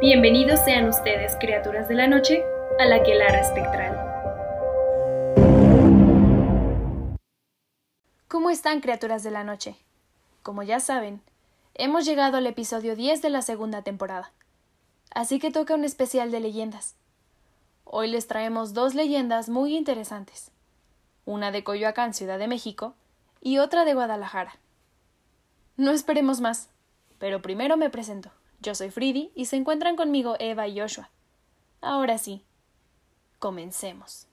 Bienvenidos sean ustedes, criaturas de la noche, a la quelara espectral. ¿Cómo están, criaturas de la noche? Como ya saben, hemos llegado al episodio 10 de la segunda temporada. Así que toca un especial de leyendas. Hoy les traemos dos leyendas muy interesantes. Una de Coyoacán, Ciudad de México, y otra de Guadalajara. No esperemos más, pero primero me presento. Yo soy Fridi y se encuentran conmigo Eva y Joshua. Ahora sí, comencemos.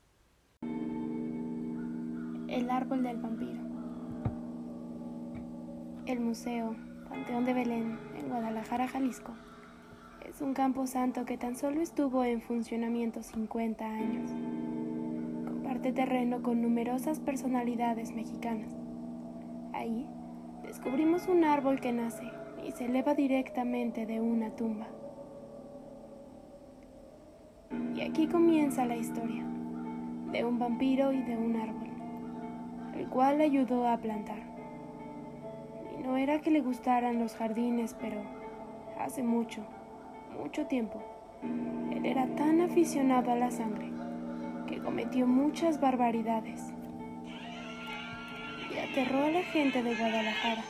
El árbol del vampiro. El museo Panteón de Belén en Guadalajara, Jalisco, es un campo santo que tan solo estuvo en funcionamiento 50 años. Comparte terreno con numerosas personalidades mexicanas. Ahí descubrimos un árbol que nace y se eleva directamente de una tumba. Y aquí comienza la historia de un vampiro y de un árbol, el cual ayudó a plantar. Y no era que le gustaran los jardines, pero hace mucho, mucho tiempo, él era tan aficionado a la sangre que cometió muchas barbaridades y aterró a la gente de Guadalajara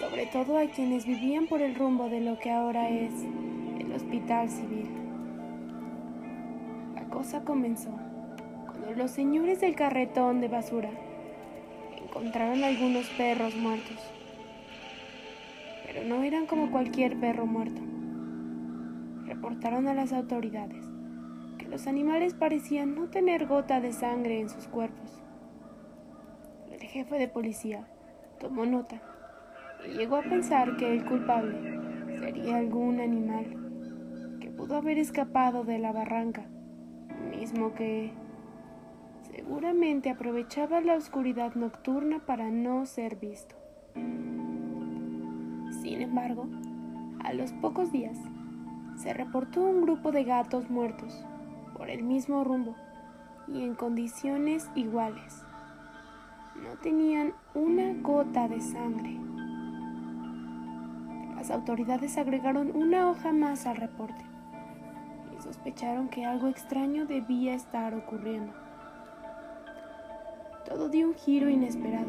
sobre todo a quienes vivían por el rumbo de lo que ahora es el Hospital Civil. La cosa comenzó cuando los señores del carretón de basura encontraron algunos perros muertos. Pero no eran como cualquier perro muerto. Reportaron a las autoridades que los animales parecían no tener gota de sangre en sus cuerpos. El jefe de policía tomó nota llegó a pensar que el culpable sería algún animal que pudo haber escapado de la barranca, mismo que seguramente aprovechaba la oscuridad nocturna para no ser visto. Sin embargo, a los pocos días se reportó un grupo de gatos muertos por el mismo rumbo y en condiciones iguales. No tenían una gota de sangre. Las autoridades agregaron una hoja más al reporte y sospecharon que algo extraño debía estar ocurriendo. Todo dio un giro inesperado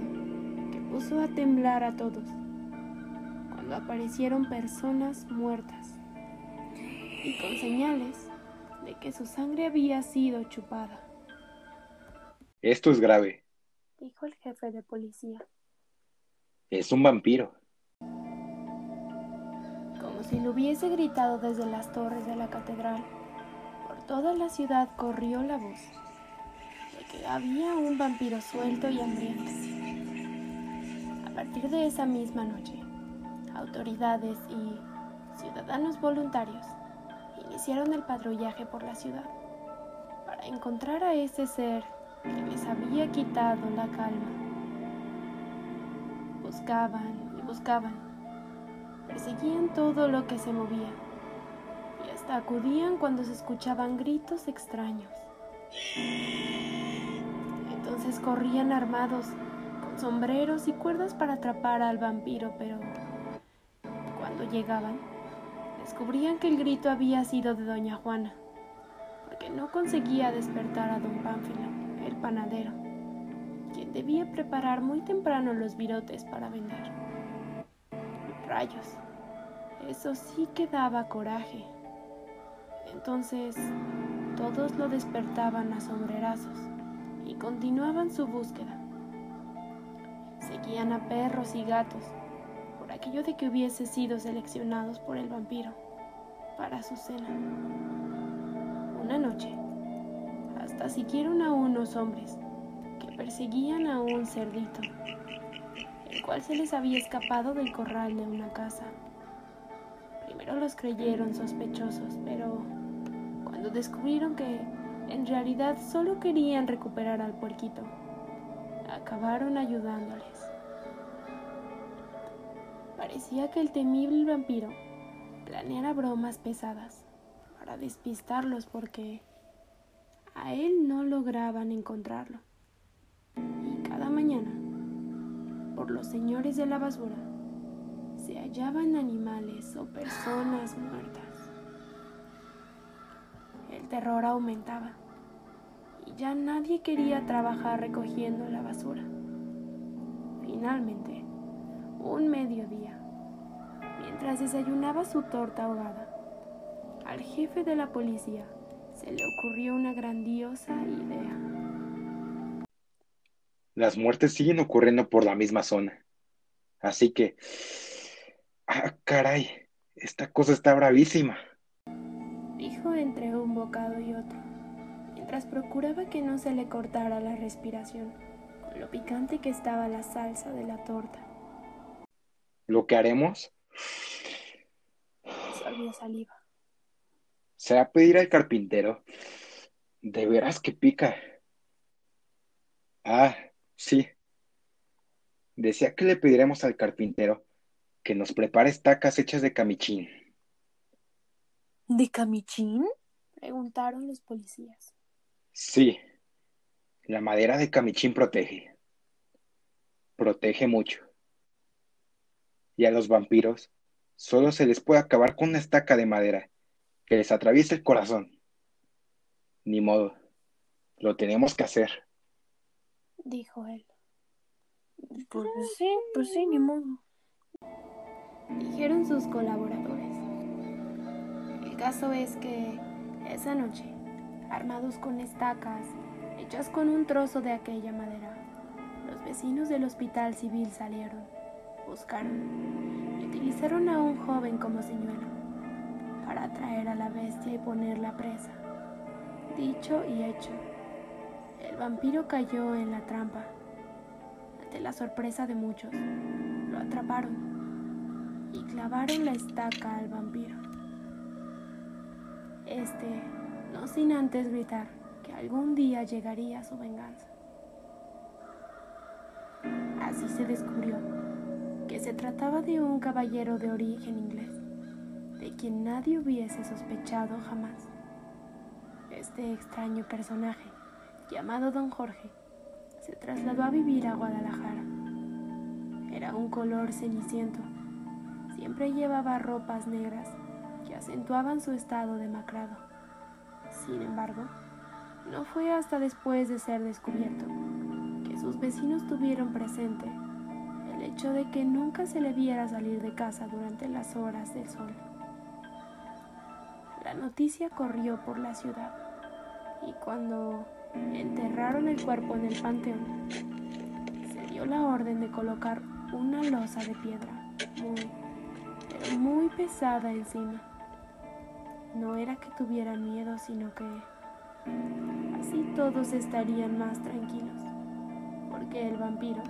que puso a temblar a todos cuando aparecieron personas muertas y con señales de que su sangre había sido chupada. Esto es grave. Dijo el jefe de policía. Es un vampiro si lo hubiese gritado desde las torres de la catedral. Por toda la ciudad corrió la voz de que había un vampiro suelto y hambriento. A partir de esa misma noche, autoridades y ciudadanos voluntarios iniciaron el patrullaje por la ciudad para encontrar a ese ser que les había quitado la calma. Buscaban y buscaban Perseguían todo lo que se movía y hasta acudían cuando se escuchaban gritos extraños. Entonces corrían armados con sombreros y cuerdas para atrapar al vampiro, pero cuando llegaban, descubrían que el grito había sido de doña Juana, porque no conseguía despertar a don Pánfilo, el panadero, quien debía preparar muy temprano los virotes para vender. Rayos, eso sí que daba coraje. Entonces todos lo despertaban a sombrerazos y continuaban su búsqueda. Seguían a perros y gatos por aquello de que hubiese sido seleccionados por el vampiro para su cena. Una noche, hasta siguieron a unos hombres que perseguían a un cerdito el cual se les había escapado del corral de una casa. Primero los creyeron sospechosos, pero cuando descubrieron que en realidad solo querían recuperar al puerquito, acabaron ayudándoles. Parecía que el temible vampiro planeara bromas pesadas para despistarlos porque a él no lograban encontrarlo. Y cada mañana los señores de la basura, se hallaban animales o personas muertas. El terror aumentaba y ya nadie quería trabajar recogiendo la basura. Finalmente, un mediodía, mientras desayunaba su torta ahogada, al jefe de la policía se le ocurrió una grandiosa idea. Las muertes siguen ocurriendo por la misma zona. Así que... Ah, caray, esta cosa está bravísima. Dijo entre un bocado y otro, mientras procuraba que no se le cortara la respiración, con lo picante que estaba la salsa de la torta. Lo que haremos Solvió saliva. será pedir al carpintero. De veras que pica. Ah, sí. Decía que le pediremos al carpintero que nos prepare estacas hechas de camichín. ¿De camichín? Preguntaron los policías. Sí, la madera de camichín protege. Protege mucho. Y a los vampiros solo se les puede acabar con una estaca de madera que les atraviese el corazón. Ni modo, lo tenemos que hacer. Dijo él. Pues sí, pues sí, ni modo. Dijeron sus colaboradores. El caso es que esa noche, armados con estacas, hechas con un trozo de aquella madera, los vecinos del hospital civil salieron, buscaron y utilizaron a un joven como señuelo para atraer a la bestia y ponerla presa. Dicho y hecho, el vampiro cayó en la trampa. Ante la sorpresa de muchos, lo atraparon y clavaron la estaca al vampiro. Este, no sin antes gritar que algún día llegaría su venganza. Así se descubrió que se trataba de un caballero de origen inglés, de quien nadie hubiese sospechado jamás. Este extraño personaje, llamado Don Jorge, se trasladó a vivir a Guadalajara. Era un color ceniciento. Siempre llevaba ropas negras que acentuaban su estado demacrado. Sin embargo, no fue hasta después de ser descubierto que sus vecinos tuvieron presente el hecho de que nunca se le viera salir de casa durante las horas del sol. La noticia corrió por la ciudad y cuando enterraron el cuerpo en el panteón, se dio la orden de colocar una losa de piedra muy, pero muy pesada encima. No era que tuvieran miedo, sino que así todos estarían más tranquilos, porque el vampiro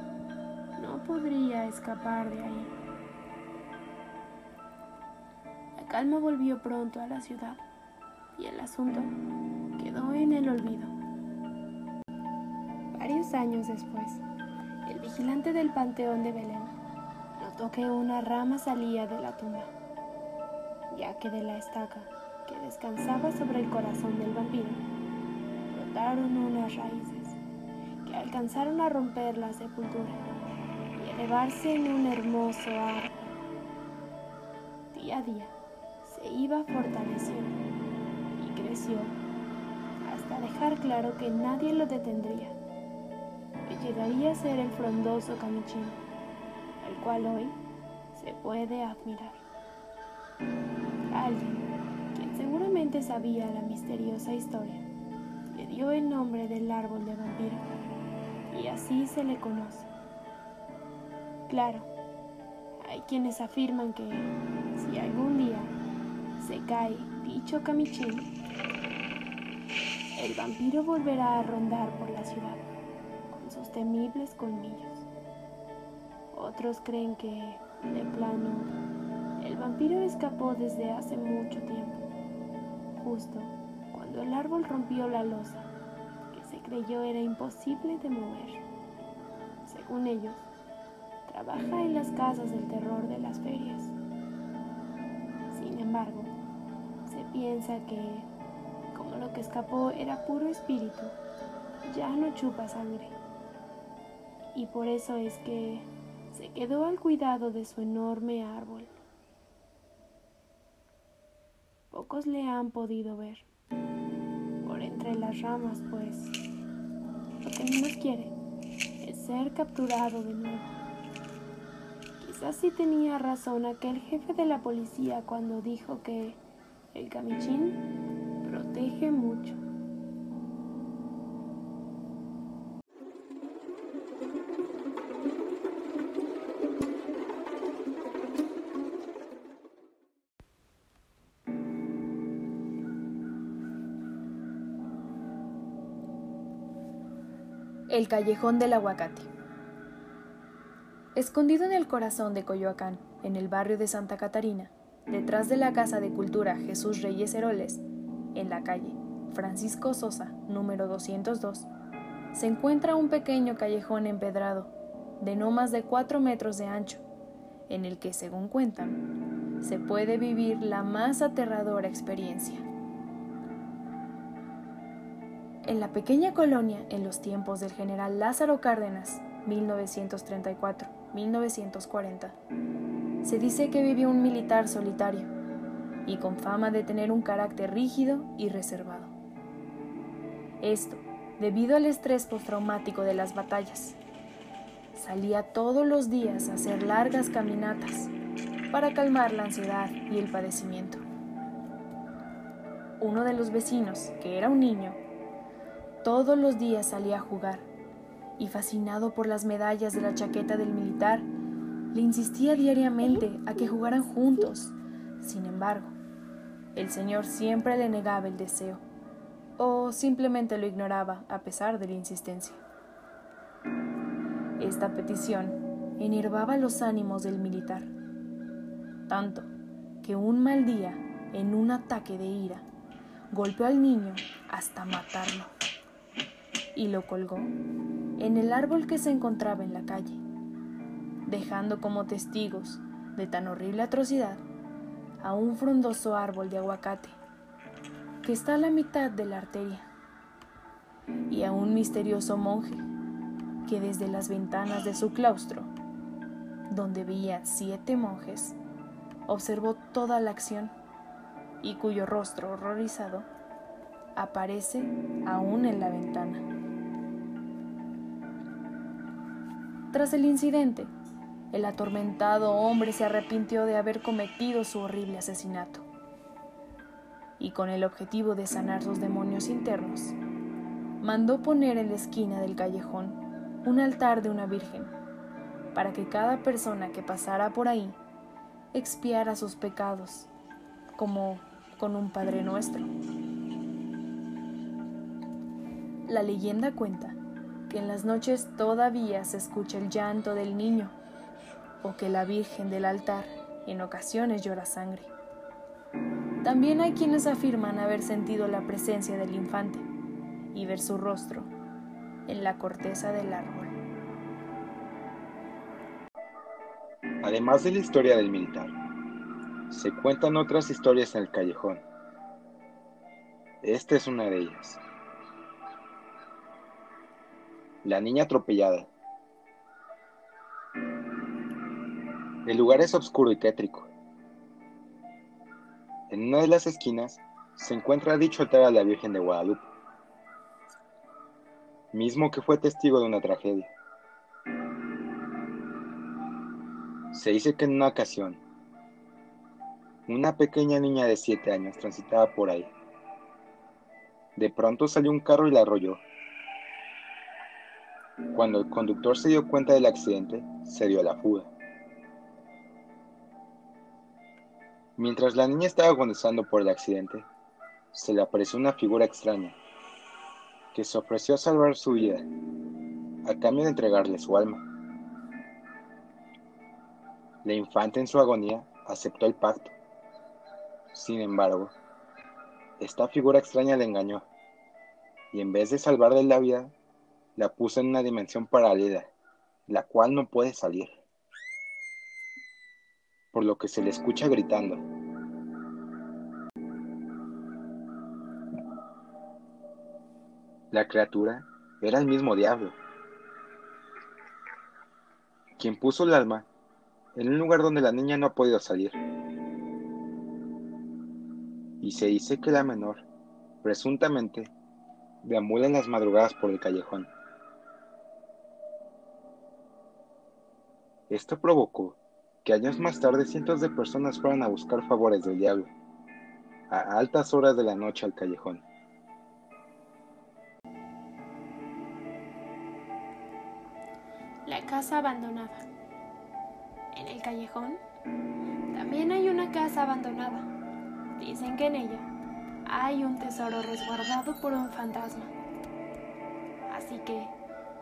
no podría escapar de ahí. La calma volvió pronto a la ciudad y el asunto en el olvido. Varios años después, el vigilante del Panteón de Belén notó que una rama salía de la tumba, ya que de la estaca que descansaba sobre el corazón del vampiro brotaron unas raíces que alcanzaron a romper la sepultura y elevarse en un hermoso árbol. Día a día se iba fortaleciendo y creció dejar claro que nadie lo detendría, que llegaría a ser el frondoso camichín, el cual hoy se puede admirar. Alguien, quien seguramente sabía la misteriosa historia, le dio el nombre del árbol de vampiro y así se le conoce. Claro, hay quienes afirman que si algún día se cae dicho camichín, el vampiro volverá a rondar por la ciudad con sus temibles colmillos. Otros creen que, de plano, el vampiro escapó desde hace mucho tiempo, justo cuando el árbol rompió la losa que se creyó era imposible de mover. Según ellos, trabaja en las casas del terror de las ferias. Sin embargo, se piensa que, lo que escapó era puro espíritu, ya no chupa sangre. Y por eso es que se quedó al cuidado de su enorme árbol. Pocos le han podido ver por entre las ramas, pues lo que menos quiere es ser capturado de nuevo. Quizás sí tenía razón aquel jefe de la policía cuando dijo que el camichín protege mucho. El callejón del aguacate. Escondido en el corazón de Coyoacán, en el barrio de Santa Catarina, detrás de la Casa de Cultura Jesús Reyes Heroles, en la calle Francisco Sosa, número 202, se encuentra un pequeño callejón empedrado, de no más de 4 metros de ancho, en el que, según cuentan, se puede vivir la más aterradora experiencia. En la pequeña colonia, en los tiempos del general Lázaro Cárdenas, 1934-1940, se dice que vivió un militar solitario y con fama de tener un carácter rígido y reservado. Esto debido al estrés postraumático de las batallas. Salía todos los días a hacer largas caminatas para calmar la ansiedad y el padecimiento. Uno de los vecinos, que era un niño, todos los días salía a jugar y fascinado por las medallas de la chaqueta del militar, le insistía diariamente a que jugaran juntos. Sin embargo, el señor siempre le negaba el deseo o simplemente lo ignoraba a pesar de la insistencia. Esta petición enervaba los ánimos del militar, tanto que un mal día, en un ataque de ira, golpeó al niño hasta matarlo y lo colgó en el árbol que se encontraba en la calle, dejando como testigos de tan horrible atrocidad a un frondoso árbol de aguacate que está a la mitad de la arteria y a un misterioso monje que desde las ventanas de su claustro, donde veía siete monjes, observó toda la acción y cuyo rostro horrorizado aparece aún en la ventana. Tras el incidente, el atormentado hombre se arrepintió de haber cometido su horrible asesinato. Y con el objetivo de sanar sus demonios internos, mandó poner en la esquina del callejón un altar de una virgen, para que cada persona que pasara por ahí expiara sus pecados, como con un Padre Nuestro. La leyenda cuenta que en las noches todavía se escucha el llanto del niño o que la Virgen del altar en ocasiones llora sangre. También hay quienes afirman haber sentido la presencia del infante y ver su rostro en la corteza del árbol. Además de la historia del militar, se cuentan otras historias en el callejón. Esta es una de ellas. La niña atropellada. El lugar es oscuro y tétrico. En una de las esquinas se encuentra dicho altar a la Virgen de Guadalupe, mismo que fue testigo de una tragedia. Se dice que en una ocasión, una pequeña niña de 7 años transitaba por ahí. De pronto salió un carro y la arrolló. Cuando el conductor se dio cuenta del accidente, se dio la fuga. Mientras la niña estaba agonizando por el accidente, se le apareció una figura extraña, que se ofreció a salvar su vida, a cambio de entregarle su alma. La infanta en su agonía aceptó el pacto. Sin embargo, esta figura extraña le engañó, y en vez de salvarle la vida, la puso en una dimensión paralela, la cual no puede salir, por lo que se le escucha gritando. La criatura era el mismo diablo, quien puso el alma en un lugar donde la niña no ha podido salir. Y se dice que la menor, presuntamente, deambula en las madrugadas por el callejón. Esto provocó que años más tarde cientos de personas fueran a buscar favores del diablo, a altas horas de la noche al callejón. Casa abandonada. En el callejón también hay una casa abandonada. Dicen que en ella hay un tesoro resguardado por un fantasma. Así que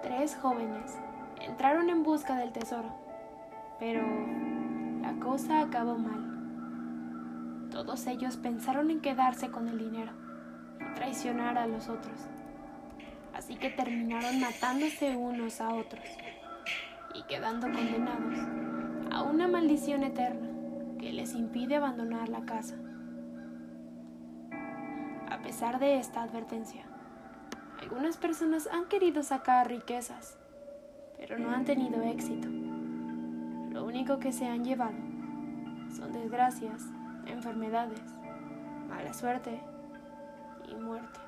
tres jóvenes entraron en busca del tesoro, pero la cosa acabó mal. Todos ellos pensaron en quedarse con el dinero y traicionar a los otros. Así que terminaron matándose unos a otros y quedando condenados a una maldición eterna que les impide abandonar la casa. A pesar de esta advertencia, algunas personas han querido sacar riquezas, pero no han tenido éxito. Lo único que se han llevado son desgracias, enfermedades, mala suerte y muerte.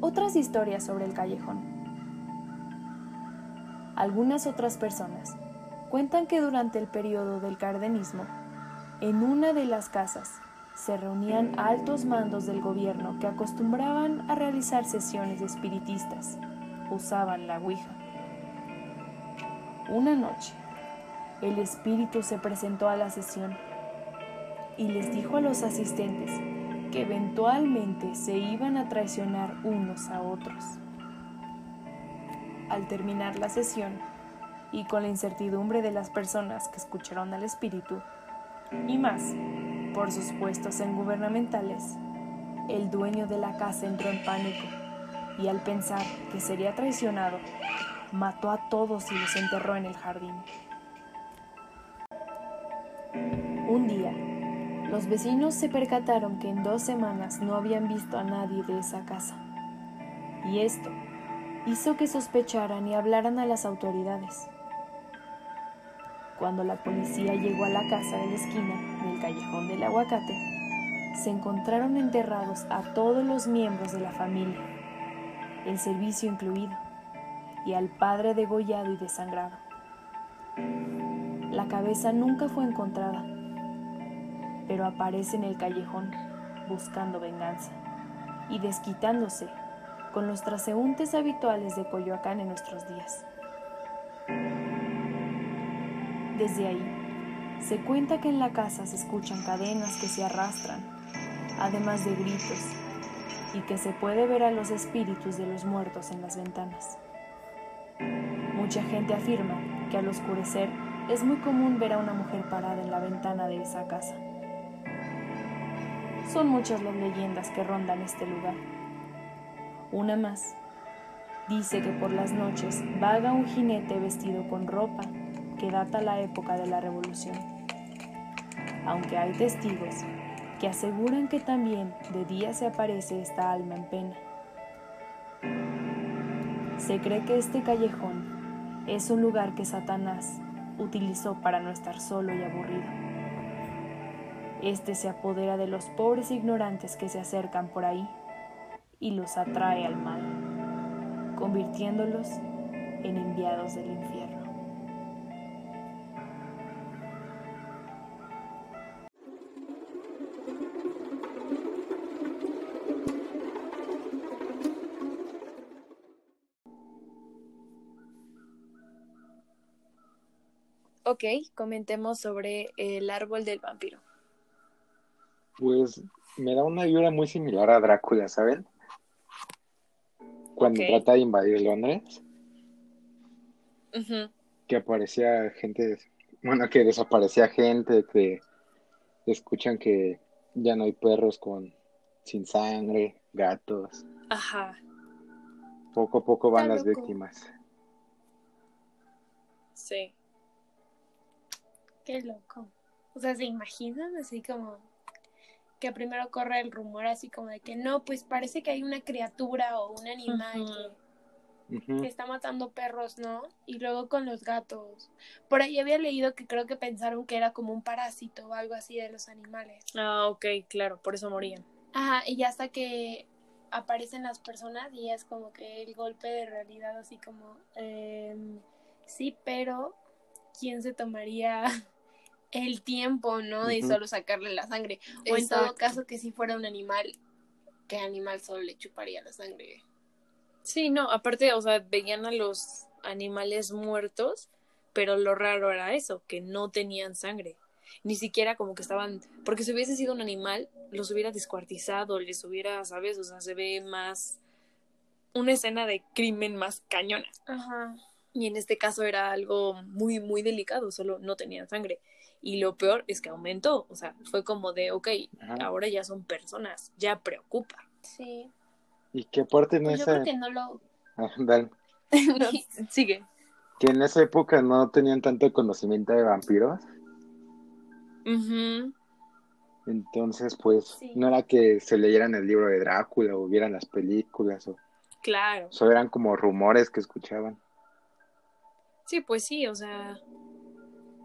Otras historias sobre el callejón. Algunas otras personas cuentan que durante el periodo del cardenismo, en una de las casas se reunían altos mandos del gobierno que acostumbraban a realizar sesiones espiritistas. Usaban la Ouija. Una noche, el espíritu se presentó a la sesión y les dijo a los asistentes que eventualmente se iban a traicionar unos a otros al terminar la sesión y con la incertidumbre de las personas que escucharon al espíritu, y más por sus puestos en gubernamentales, el dueño de la casa entró en pánico y al pensar que sería traicionado, mató a todos y los enterró en el jardín. Un día, los vecinos se percataron que en dos semanas no habían visto a nadie de esa casa. Y esto hizo que sospecharan y hablaran a las autoridades. Cuando la policía llegó a la casa de la esquina, en el callejón del aguacate, se encontraron enterrados a todos los miembros de la familia, el servicio incluido, y al padre degollado y desangrado. La cabeza nunca fue encontrada, pero aparece en el callejón buscando venganza y desquitándose con los transeúntes habituales de Coyoacán en nuestros días. Desde ahí, se cuenta que en la casa se escuchan cadenas que se arrastran, además de gritos, y que se puede ver a los espíritus de los muertos en las ventanas. Mucha gente afirma que al oscurecer es muy común ver a una mujer parada en la ventana de esa casa. Son muchas las leyendas que rondan este lugar una más. Dice que por las noches vaga un jinete vestido con ropa que data la época de la revolución. Aunque hay testigos que aseguran que también de día se aparece esta alma en pena. Se cree que este callejón es un lugar que Satanás utilizó para no estar solo y aburrido. Este se apodera de los pobres ignorantes que se acercan por ahí y los atrae al mal, convirtiéndolos en enviados del infierno. Ok, comentemos sobre el árbol del vampiro. Pues me da una vibra muy similar a Drácula, ¿saben? Cuando trata de invadir Londres. Que aparecía gente, bueno, que desaparecía gente, que escuchan que ya no hay perros con sin sangre, gatos. Ajá. Poco a poco van las víctimas. Sí. Qué loco. O sea, ¿se imaginan así como que primero corre el rumor así como de que no, pues parece que hay una criatura o un animal que está matando perros, ¿no? Y luego con los gatos. Por ahí había leído que creo que pensaron que era como un parásito o algo así de los animales. Ah, ok, claro, por eso morían. Ajá, y ya hasta que aparecen las personas y es como que el golpe de realidad así como, em, sí, pero ¿quién se tomaría el tiempo, ¿no? De solo sacarle la sangre. O en todo caso que si fuera un animal, ¿qué animal solo le chuparía la sangre? Sí, no, aparte, o sea, veían a los animales muertos, pero lo raro era eso, que no tenían sangre. Ni siquiera como que estaban, porque si hubiese sido un animal, los hubiera descuartizado, les hubiera, ¿sabes? O sea, se ve más una escena de crimen más cañona. Ajá. Y en este caso era algo muy, muy delicado, solo no tenían sangre. Y lo peor es que aumentó, o sea, fue como de, ok, Ajá. ahora ya son personas, ya preocupa. Sí. Y que aparte en Pues yo esa... creo que no lo... Ah, dale. No, sigue. que en esa época no tenían tanto conocimiento de vampiros, Ujú. entonces pues Sí. no era que se leyeran el libro de Drácula o vieran las películas, o Claro. solo eran como rumores que escuchaban. Sí, pues sí, o sea,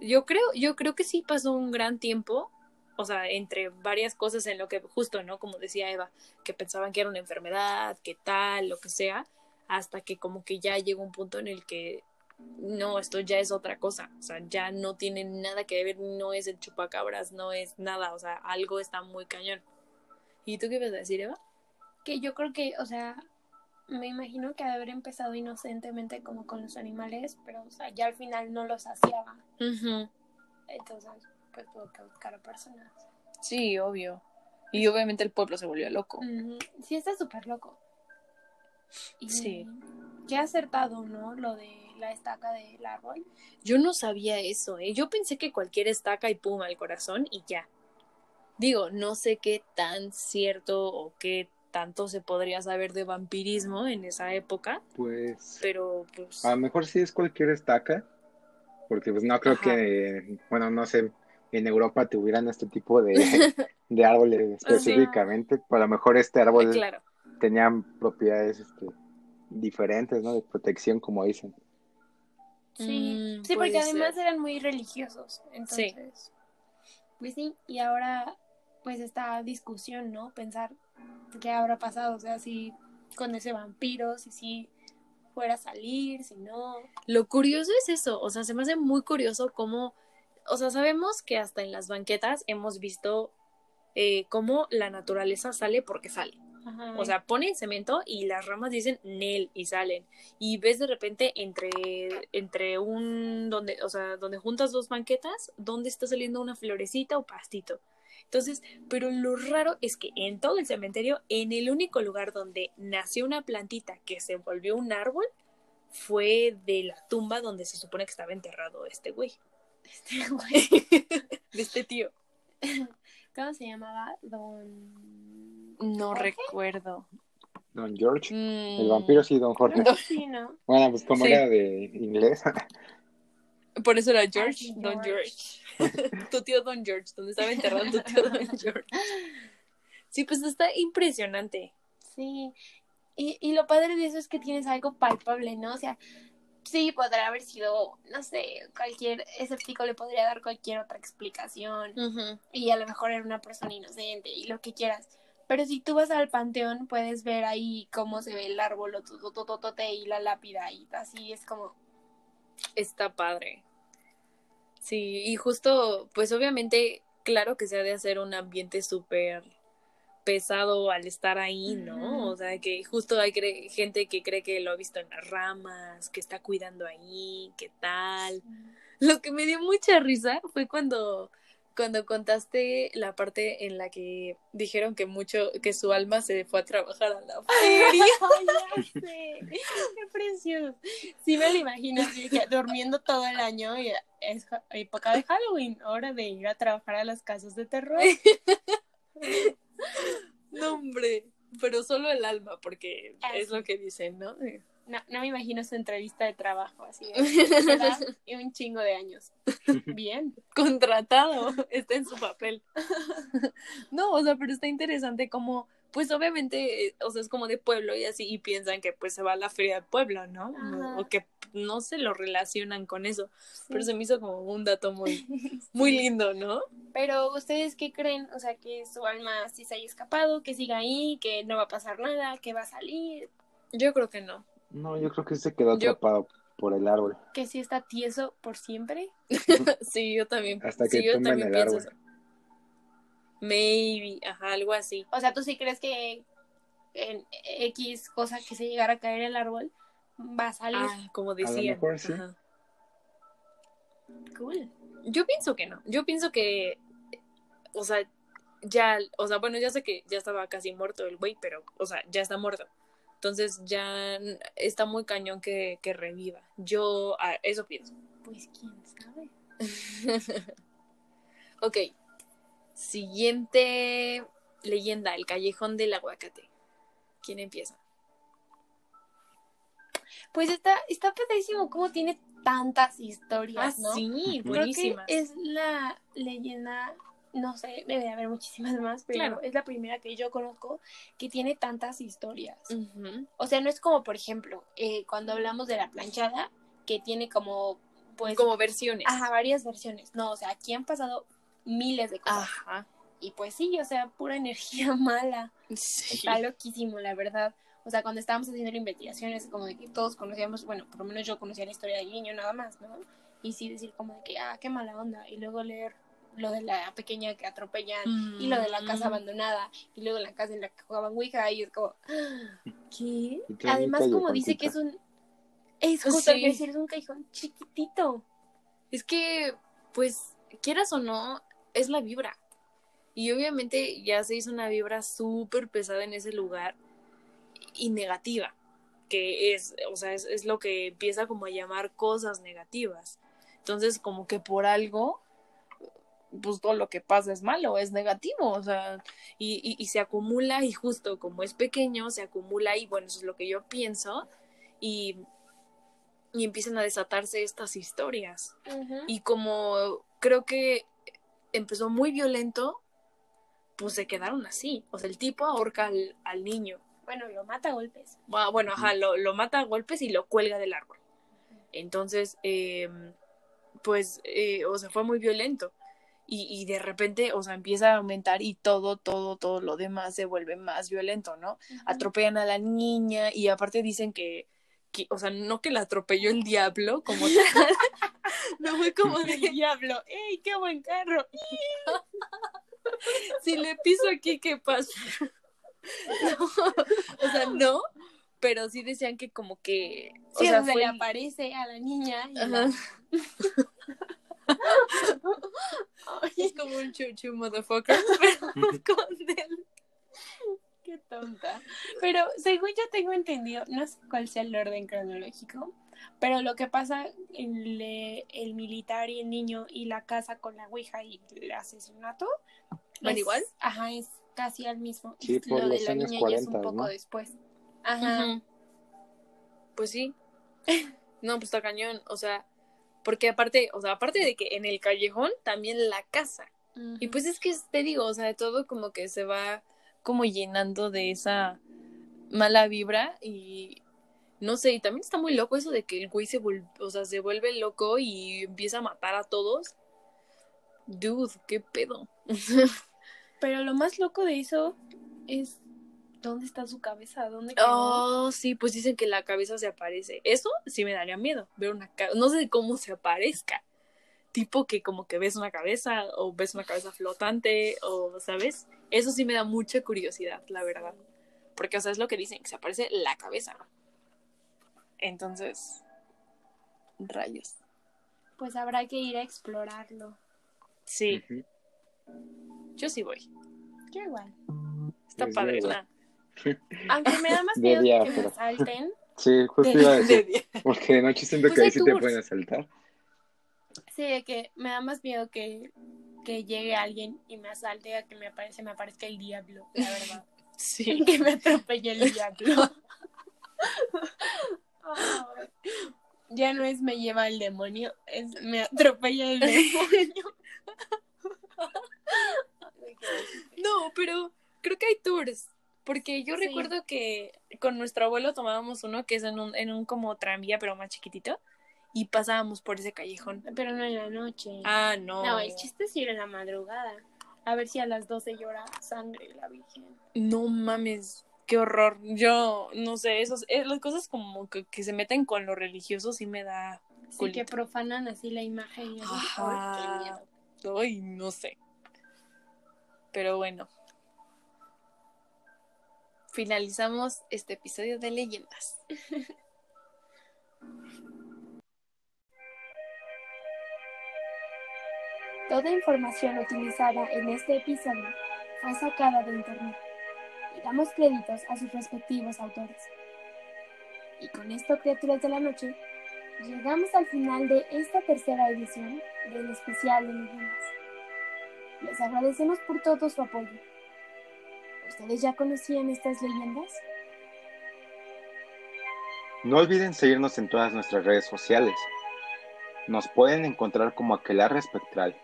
yo creo, yo creo que sí pasó un gran tiempo, o sea, entre varias cosas en lo que justo, ¿no? Como decía Eva, que pensaban que era una enfermedad, que tal, lo que sea, hasta que como que ya llegó un punto en el que no, esto ya es otra cosa, o sea, ya no tiene nada que ver, no es el chupacabras, no es nada, o sea, algo está muy cañón. ¿Y tú qué ibas a decir, Eva? Que yo creo que, o sea, me imagino que haber empezado inocentemente como con los animales, pero, o sea, ya al final no los saciaba. Entonces, pues tuvo que buscar a personas. Sí, obvio. Y obviamente el pueblo se volvió loco. Sí, está súper loco. Y Sí. Qué acertado, ¿no? Lo de la estaca del árbol. Yo no sabía eso, ¿eh? Yo pensé que cualquier estaca y pum al corazón y ya. Digo, no sé qué tan cierto o qué tanto se podría saber de vampirismo en esa época, Pues pero pues... a lo mejor sí es cualquier estaca, porque pues no creo Ajá. que, bueno, no sé, en Europa tuvieran este tipo de, de árboles específicamente, a lo mejor este árbol claro. tenía propiedades este, diferentes, ¿no? De protección, como dicen. Sí, Mm, sí, porque además eran muy religiosos. Entonces, pues sí, y ahora pues esta discusión, ¿no? Pensar qué habrá pasado, o sea, si con ese vampiro, si sí fuera a salir, si no. Lo curioso es eso, o sea, se me hace muy curioso cómo, o sea, sabemos que hasta en las banquetas hemos visto eh, cómo la naturaleza sale porque sale. Ajá. O sea, ponen cemento y las ramas dicen Nel y salen. Y ves de repente entre, entre un, donde, o sea, donde juntas dos banquetas, donde está saliendo una florecita o pastito. Entonces, pero lo raro es que en todo el cementerio, en el único lugar donde nació una plantita que se volvió un árbol, fue de la tumba donde se supone que estaba enterrado este güey. Este güey, de este tío. ¿Cómo se llamaba? Don. No ¿Jorge? recuerdo. Don George. Mm, El vampiro sí, Don Jorge. No. Sí, ¿no? Bueno, pues como Sí. era de inglés. Por eso era George, sí, Don George. George. tu tío Don George, donde estaba enterrado tu tío Don George. Sí, pues está impresionante. Sí. Y, y lo padre de eso es que tienes algo palpable, ¿no? O sea, sí, podrá haber sido, no sé, cualquier escéptico le podría dar cualquier otra explicación. y a lo mejor era una persona inocente y lo que quieras. Pero si tú vas al panteón, puedes ver ahí cómo se ve el árbol tu- y la lápida y así es como... Está padre. Sí, y justo, pues obviamente, claro que se ha de hacer un ambiente súper pesado al estar ahí, ¿no? O sea, que justo hay cre- gente que cree que lo ha visto en las ramas, que está cuidando ahí, qué tal. Lo que me dio mucha risa fue cuando, cuando contaste la parte en la que dijeron que mucho, que su alma se fue a trabajar a la feria. Ay, ya sé. Qué precioso. Sí me lo imagino durmiendo todo el año y es época de Halloween, hora de ir a trabajar a las casas de terror. No, hombre, pero solo el alma, porque es lo que dicen, ¿no? No, no me imagino su entrevista de trabajo así. de y un chingo de años. Bien. Contratado, está en su papel. No, o sea, pero está interesante cómo, pues obviamente, eh, o sea, es como de pueblo y así, y piensan que pues se va a la feria del pueblo, ¿no? Ajá. O que no se lo relacionan con eso. Pero se me hizo como un dato muy, muy lindo, ¿no? Pero ustedes qué creen, o sea, que su alma sí se haya escapado, que siga ahí, que no va a pasar nada, que va a salir, Yo creo que no. No, yo creo que se quedó Yo- atrapado por el árbol. que sí está tieso por siempre. Sí, yo también. Hasta que sí, yo también el pienso árbol. eso. Maybe, ajá, algo así. O sea, ¿tú sí crees que en X cosa que se llegara a caer el árbol va a salir? Ah, como decía. mejor sí. Ajá. Cool. Yo pienso que no. Yo pienso que, o sea, ya, o sea, bueno, ya sé que ya estaba casi muerto el güey, pero, o sea, ya está muerto. Entonces ya está muy cañón que, que reviva. Yo ah, eso pienso. Pues quién sabe. ok. Siguiente leyenda, el callejón del aguacate. ¿Quién empieza? Pues está, está padrísimo cómo tiene tantas historias, ¿no? Ah, sí, Creo que es la leyenda, no sé, debe de haber muchísimas más, pero Claro. es la primera que yo conozco que tiene tantas historias. O sea, no es como, por ejemplo, eh, cuando hablamos de la planchada, que tiene como, pues, Como versiones. ajá, varias versiones. No, o sea, aquí han pasado miles de cosas. Ajá. Y pues sí, o sea, pura energía mala. Sí. Está loquísimo, la verdad. O sea, cuando estábamos haciendo la investigación, es como de que todos conocíamos, bueno, por lo menos yo conocía la historia del niño nada más, ¿no? Y sí decir como de que, ah, qué mala onda. Y luego leer lo de la pequeña que atropellan y lo de la casa Mm. abandonada y luego la casa en la que jugaban Ouija y es como, ¿qué? Además, como dice que es un... Es justo que Sí. decir, es un callejón chiquitito. Es que, pues, quieras o no, es la vibra. Y obviamente ya se hizo una vibra súper pesada en ese lugar y negativa, que es, o sea, es, es lo que empieza como a llamar cosas negativas. Entonces, como que por algo, pues todo lo que pasa es malo, es negativo, o sea, y, y, y se acumula y justo como es pequeño, se acumula y bueno, eso es lo que yo pienso y, y empiezan a desatarse estas historias. Y como creo que empezó muy violento, pues se quedaron así. O sea, el tipo ahorca al, al niño. Bueno, lo mata a golpes. Ah, Bueno, ajá, lo, lo mata a golpes y lo cuelga del árbol. Entonces, eh, pues, eh, o sea, fue muy violento. Y, y de repente, o sea, empieza a aumentar y todo, todo, todo lo demás se vuelve más violento, ¿no? Atropellan a la niña y aparte dicen que, que o sea, no que la atropelló el diablo como tal. no fue como El de, diablo. ¡Ey, qué buen carro! si le piso aquí, ¿qué pasa? No, o sea, no, pero sí decían que como que, o Sí, sea, se fue le aparece a la niña y la- es como un chuchu motherfucker, pero con él. Qué tonta. Pero según yo tengo entendido, no sé cuál sea el orden cronológico, pero lo que pasa en le- el militar y el niño y la casa con la ouija y el asesinato. ¿Van es- igual? Ajá, es casi al mismo. Sí, por lo de los la años niña ya es un 40, poco ¿no? después. Ajá. Pues sí. No, pues está cañón, o sea, porque aparte, o sea, aparte de que en el callejón, también la casa. Y pues es que te digo, o sea, todo como que se va como llenando de esa mala vibra y no sé, y también está muy loco eso de que el güey se o sea, se vuelve loco y empieza a matar a todos. Dude, qué pedo. Pero lo más loco de eso es dónde está su cabeza, dónde quedó. Oh, sí, pues dicen que la cabeza se aparece. Eso sí me daría miedo, ver una cabeza, no sé cómo se aparezca. Tipo que como que ves una cabeza o ves una cabeza flotante o, ¿sabes? Eso sí me da mucha curiosidad, la verdad. Porque, o sea, es lo que dicen, que se aparece la cabeza. Entonces, rayos. Pues habrá que ir a explorarlo. Sí, yo sí voy. Yo igual. Está Pues padre. ¿no? Aunque me da más miedo día, que me asalten. Sí, justo De- iba a de decir. día. Porque de noche siento Pues que ahí sí te pueden asaltar. Sí, de que me da más miedo que, que llegue alguien y me asalte a que me aparece, me aparezca el diablo, la verdad. Sí. que me atropelle el diablo. Ay. ya no es me lleva el demonio, es me atropella el demonio. No, pero creo que hay tours Porque yo Sí. recuerdo que con nuestro abuelo tomábamos uno que es en un, en un como tranvía, pero más chiquitito, y pasábamos por ese callejón. Pero no en la noche. Ah, no. No, el chiste es ir en la madrugada. A ver si a las 12 llora sangre la Virgen. No mames, qué horror. Yo no sé, esos, eh, las cosas como que, que se meten con lo religioso sí me da Sí, culito. que profanan así la imagen. y así. Ajá. Ay, no sé. Pero bueno. Finalizamos este episodio de leyendas. Toda información utilizada en este episodio fue sacada de internet y damos créditos a sus respectivos autores. Y con esto, criaturas de la noche, llegamos al final de esta tercera edición del especial de leyendas. Les agradecemos por todo su apoyo. ¿Ustedes ya conocían estas leyendas? No olviden seguirnos en todas nuestras redes sociales. Nos pueden encontrar como Aquelarre Espectral.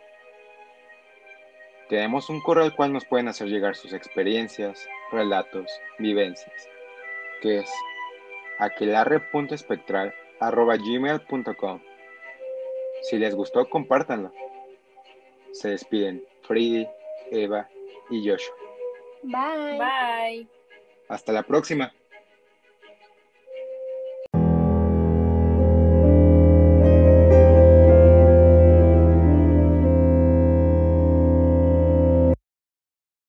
Tenemos un correo al cual nos pueden hacer llegar sus experiencias, relatos, vivencias, que es aquelarre.espectral.gmail.com. Si les gustó, compártanlo. Se despiden Freddy, Eva y Joshua. Bye. Bye. Hasta la próxima.